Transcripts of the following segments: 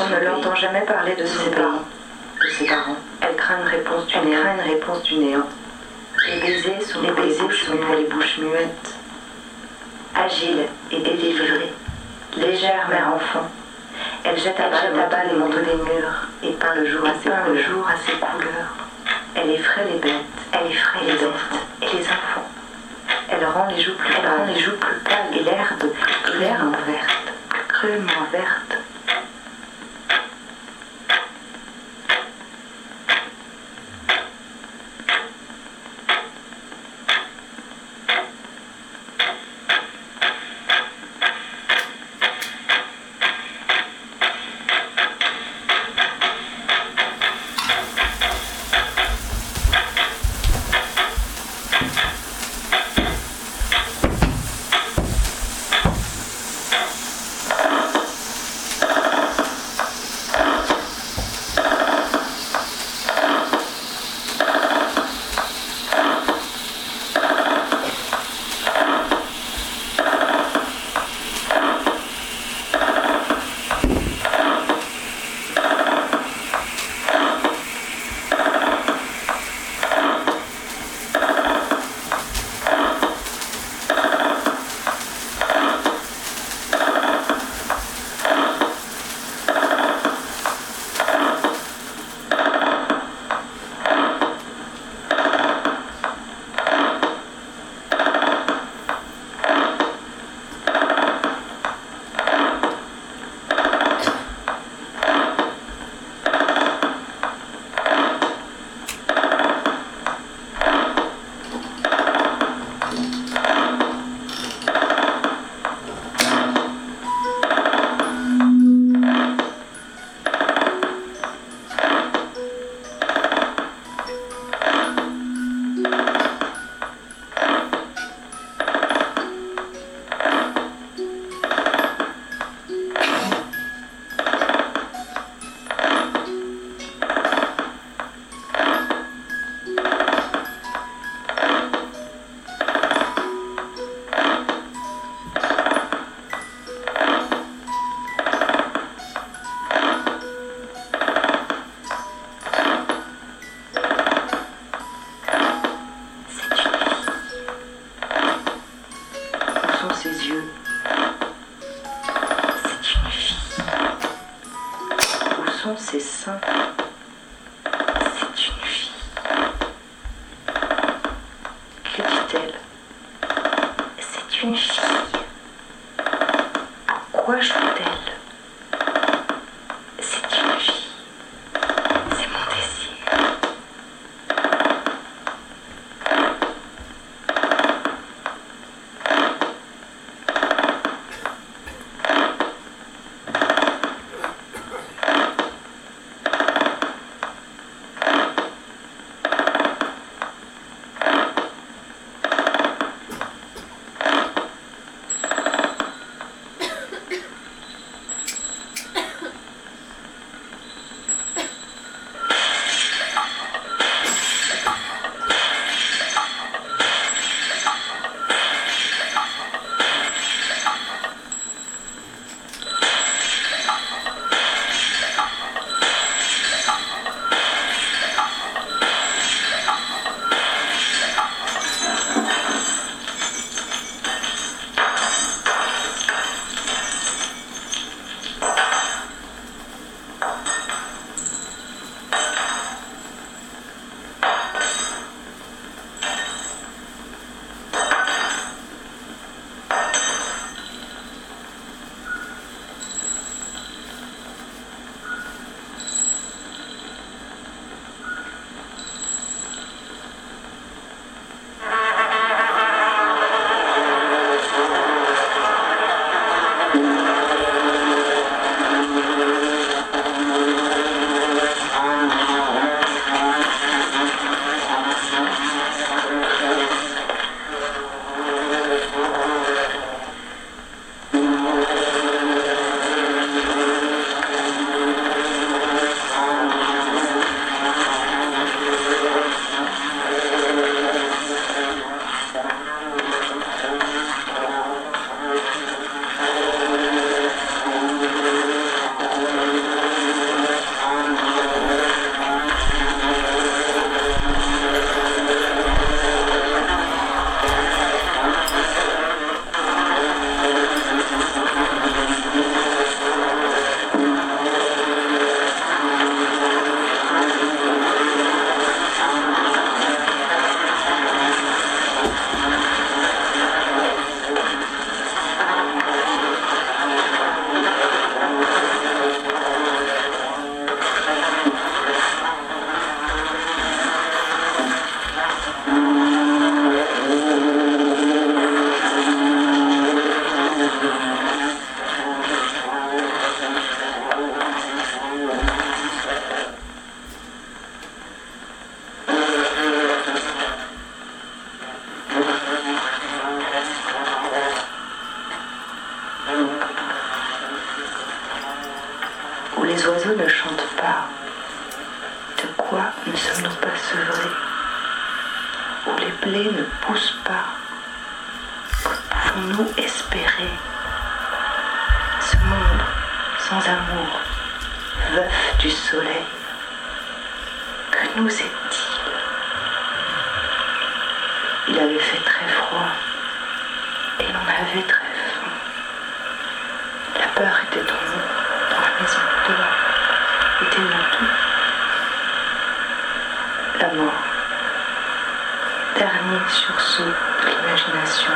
on ne l'entend jamais parler de ses parents. De ses parents. Elle craint une réponse du néant. Une réponse du néant. Les baisers sont, les pour les bouches muettes. Agile et délivrée, légère mère enfant, elle jette à bas, les manteaux des murs et peint le jour, à ses, le jour à ses couleurs. Elle effraie les bêtes, elle effraie les, et les enfants. Elle rend les joues plus, pâles, rend les joues plus pâles et l'herbe, l'herbe verte, cruellement verte, de l'imagination.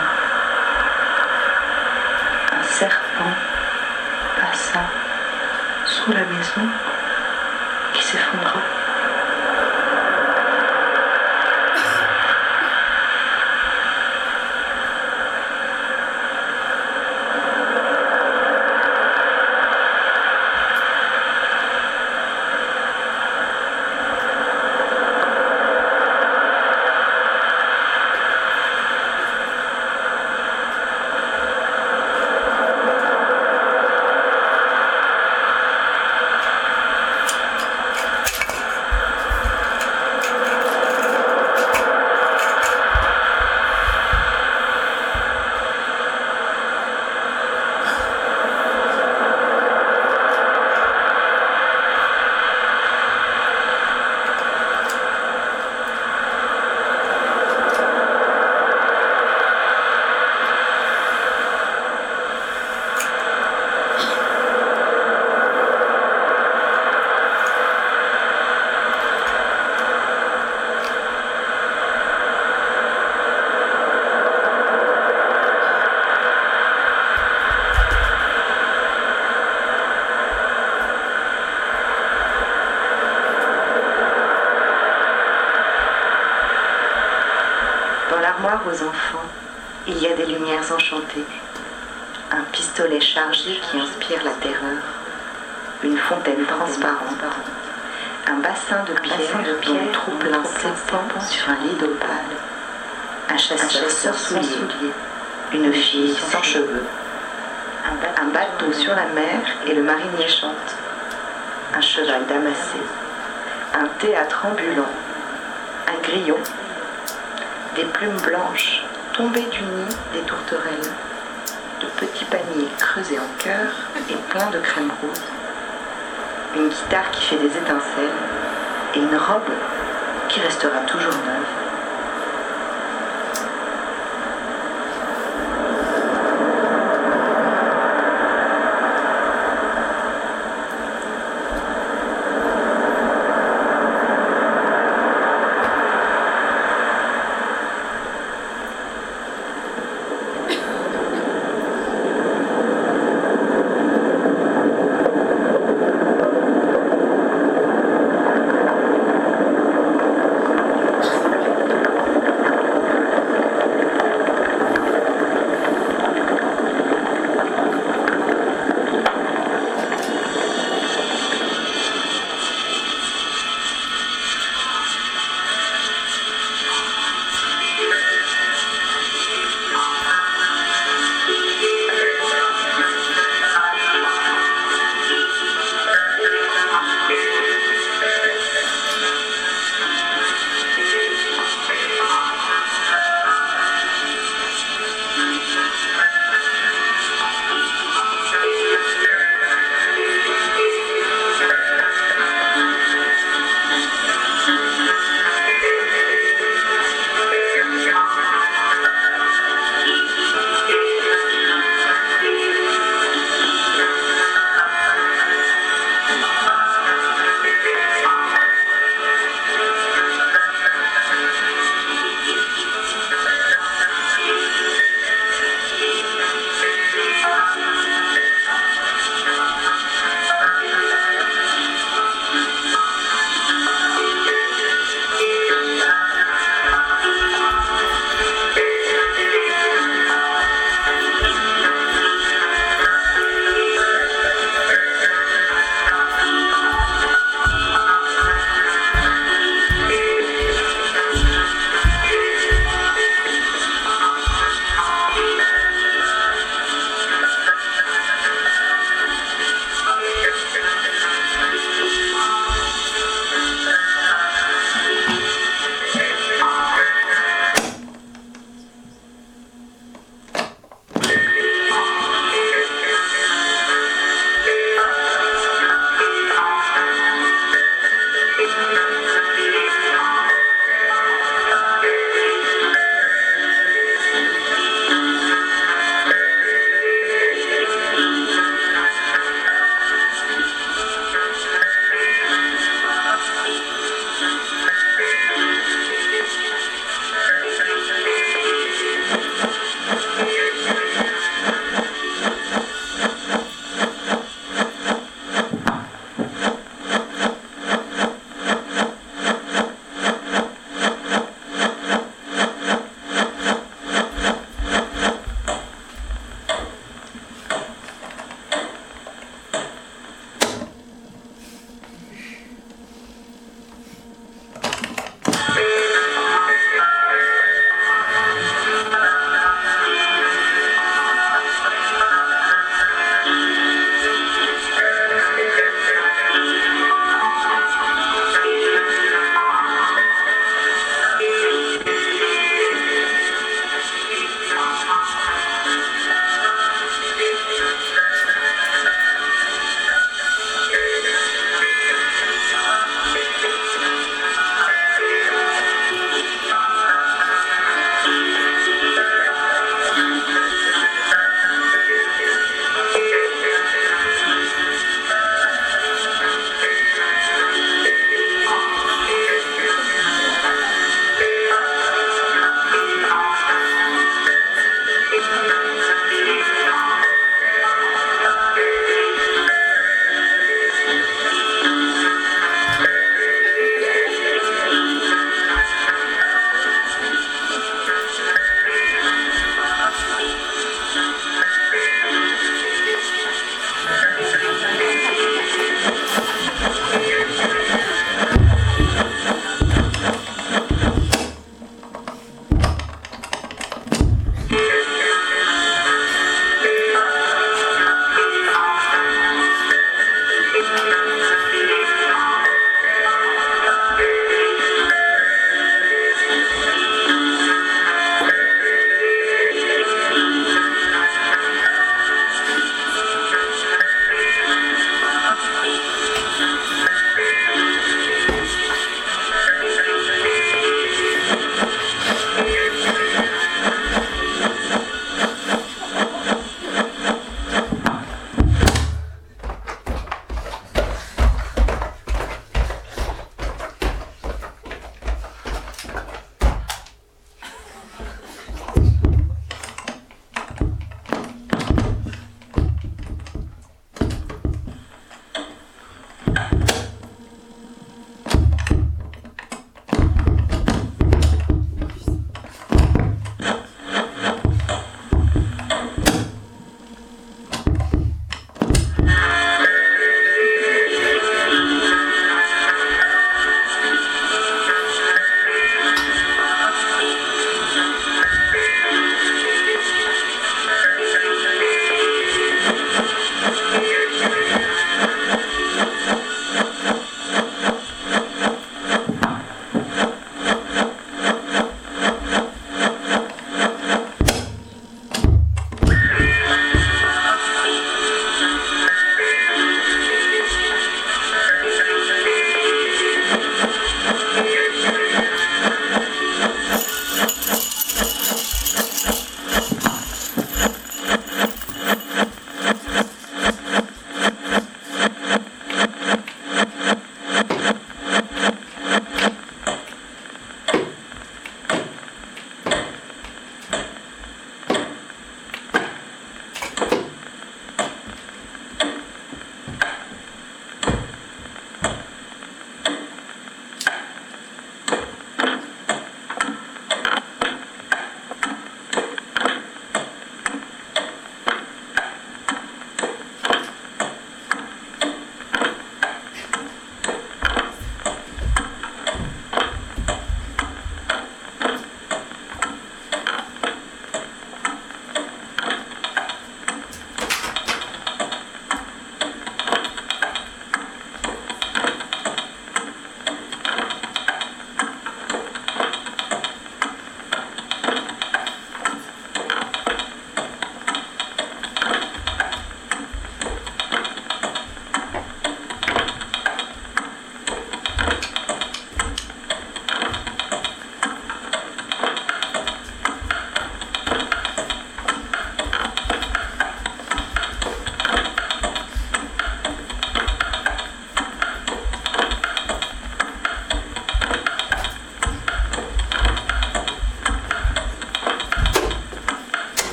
Un serpent passa sous la maison aux enfants, il y a des lumières enchantées, un pistolet chargé qui inspire la terreur, une fontaine transparente, un bassin de pierre dont le trou plein s'épand sur un lit d'opale, un chasseur sans souliers, une fille sans cheveux, un bateau sur la mer et le marinier chante, un cheval damassé, un théâtre ambulant, un grillon, des plumes blanches tombées du nid des tourterelles, de petits paniers creusés en cœur et pleins de crème rose, une guitare qui fait des étincelles et une robe qui restera toujours neuve.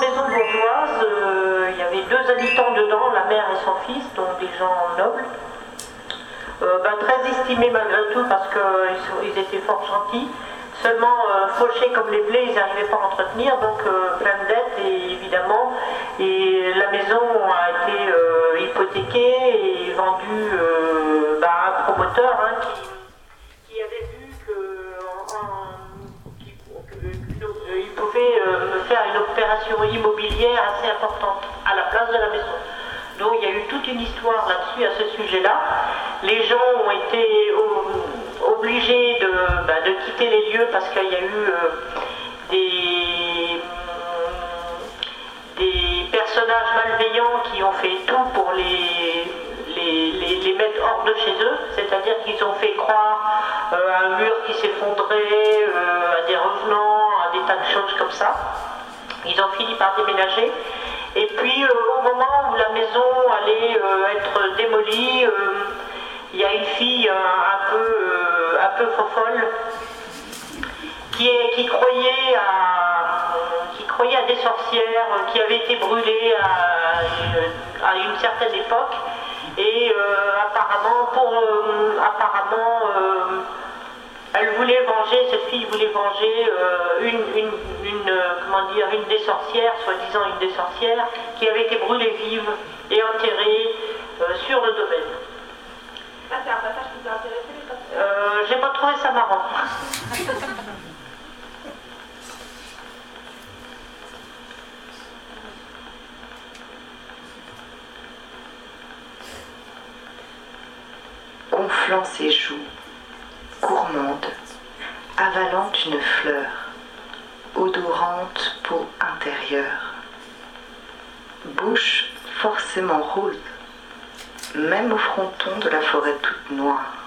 Maison bourgeoise. Euh, il y avait deux habitants dedans, la mère et son fils, donc des gens nobles. Euh, ben, très estimés malgré tout parce qu'ils étaient fort gentils. Seulement fauchés comme les blés, ils n'arrivaient pas à entretenir, donc plein de dettes et évidemment. Et la maison a été hypothéquée et vendue ben, à un promoteur hein, qui pouvait euh, me faire une opération immobilière assez importante à la place de la maison. Donc il y a eu toute une histoire là-dessus, à ce sujet-là. Les gens ont été obligés bah, de, quitter les lieux parce qu'il y a eu euh, des, des personnages malveillants qui ont fait tout pour les, les, mettre hors de chez eux, c'est-à-dire qu'ils ont fait croire euh, à un mur qui s'effondrait, à des revenants, des tas de choses comme ça. Ils ont fini par déménager. Et puis euh, au moment où la maison allait euh, être démolie, euh, il y a une fille un peu, un peu fofolle qui, qui, croyait à, qui croyait à des sorcières qui avaient été brûlées à, une certaine époque. Et apparemment, pour, apparemment elle voulait venger, cette fille voulait venger euh, une, euh, comment dire, une des sorcières, soi-disant une des sorcières, qui avait été brûlée vive et enterrée euh, sur le domaine. Ah, c'est un passage qui t'a intéressé J'ai pas trouvé ça marrant. Ses joues gourmande, avalant une fleur, odorante peau intérieure. Bouche forcément rose, même au fronton de la forêt toute noire.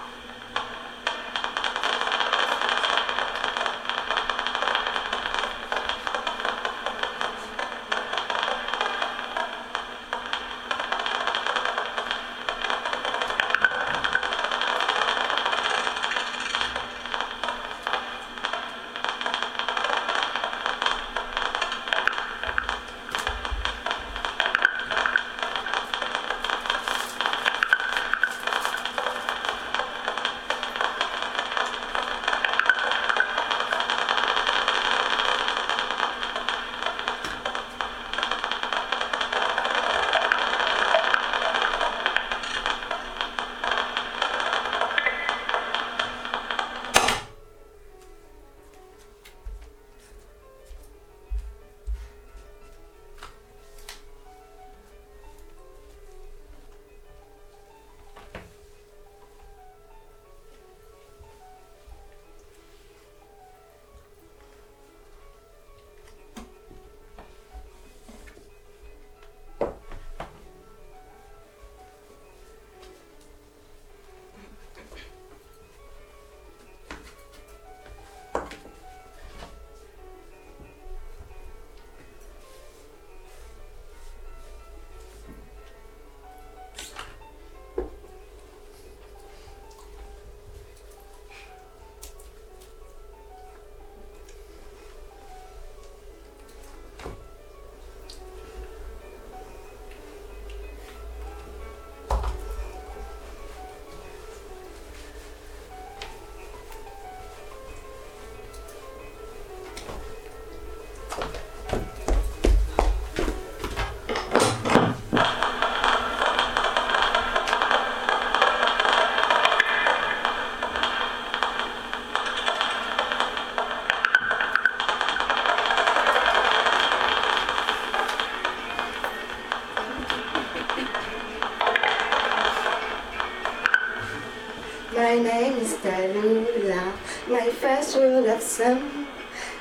Some.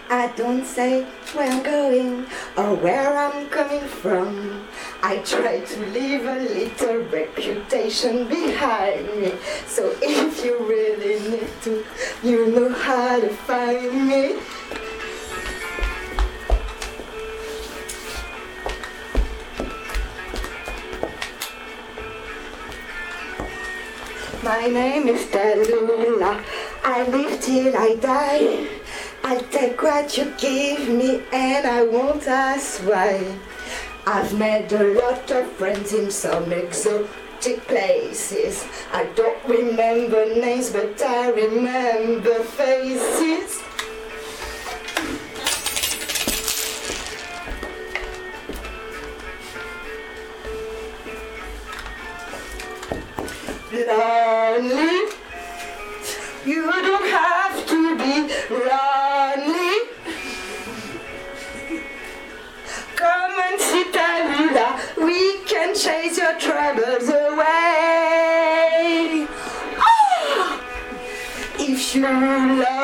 I don't say where I'm going or where I'm coming from. I try to leave a little reputation behind me. So if you really need to, you know how to find me. My name is Delula. I live till I die. I'll take what you give me and I won't ask why. I've made a lot of friends in some exotic places. I don't remember names, but I remember faces. Lonely. You don't have to be lonely. Come and sit and. We can chase your troubles away. Ah! If you're lonely,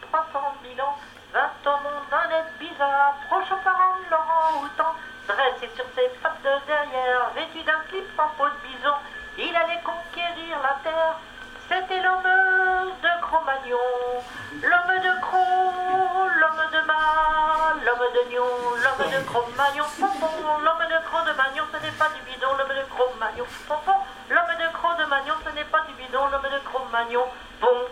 trois cent mille ans, vint au monde un être bizarre, proche aux parents de Laurent Houtan, dressé sur ses pattes de derrière, vêtu d'un slip en peau de bison, il allait conquérir la terre. C'était l'homme de Cro-Magnon, l'homme de Cro, l'homme de Ma, l'homme de Nion, l'homme de Cro-Magnon, l'homme de Cro-de-Magnon, ce n'est pas du bidon, l'homme de Cro-Magnon, pompon, l'homme de Cro-de-Magnon, ce n'est pas du bidon, l'homme de Cro-Magnon, bon,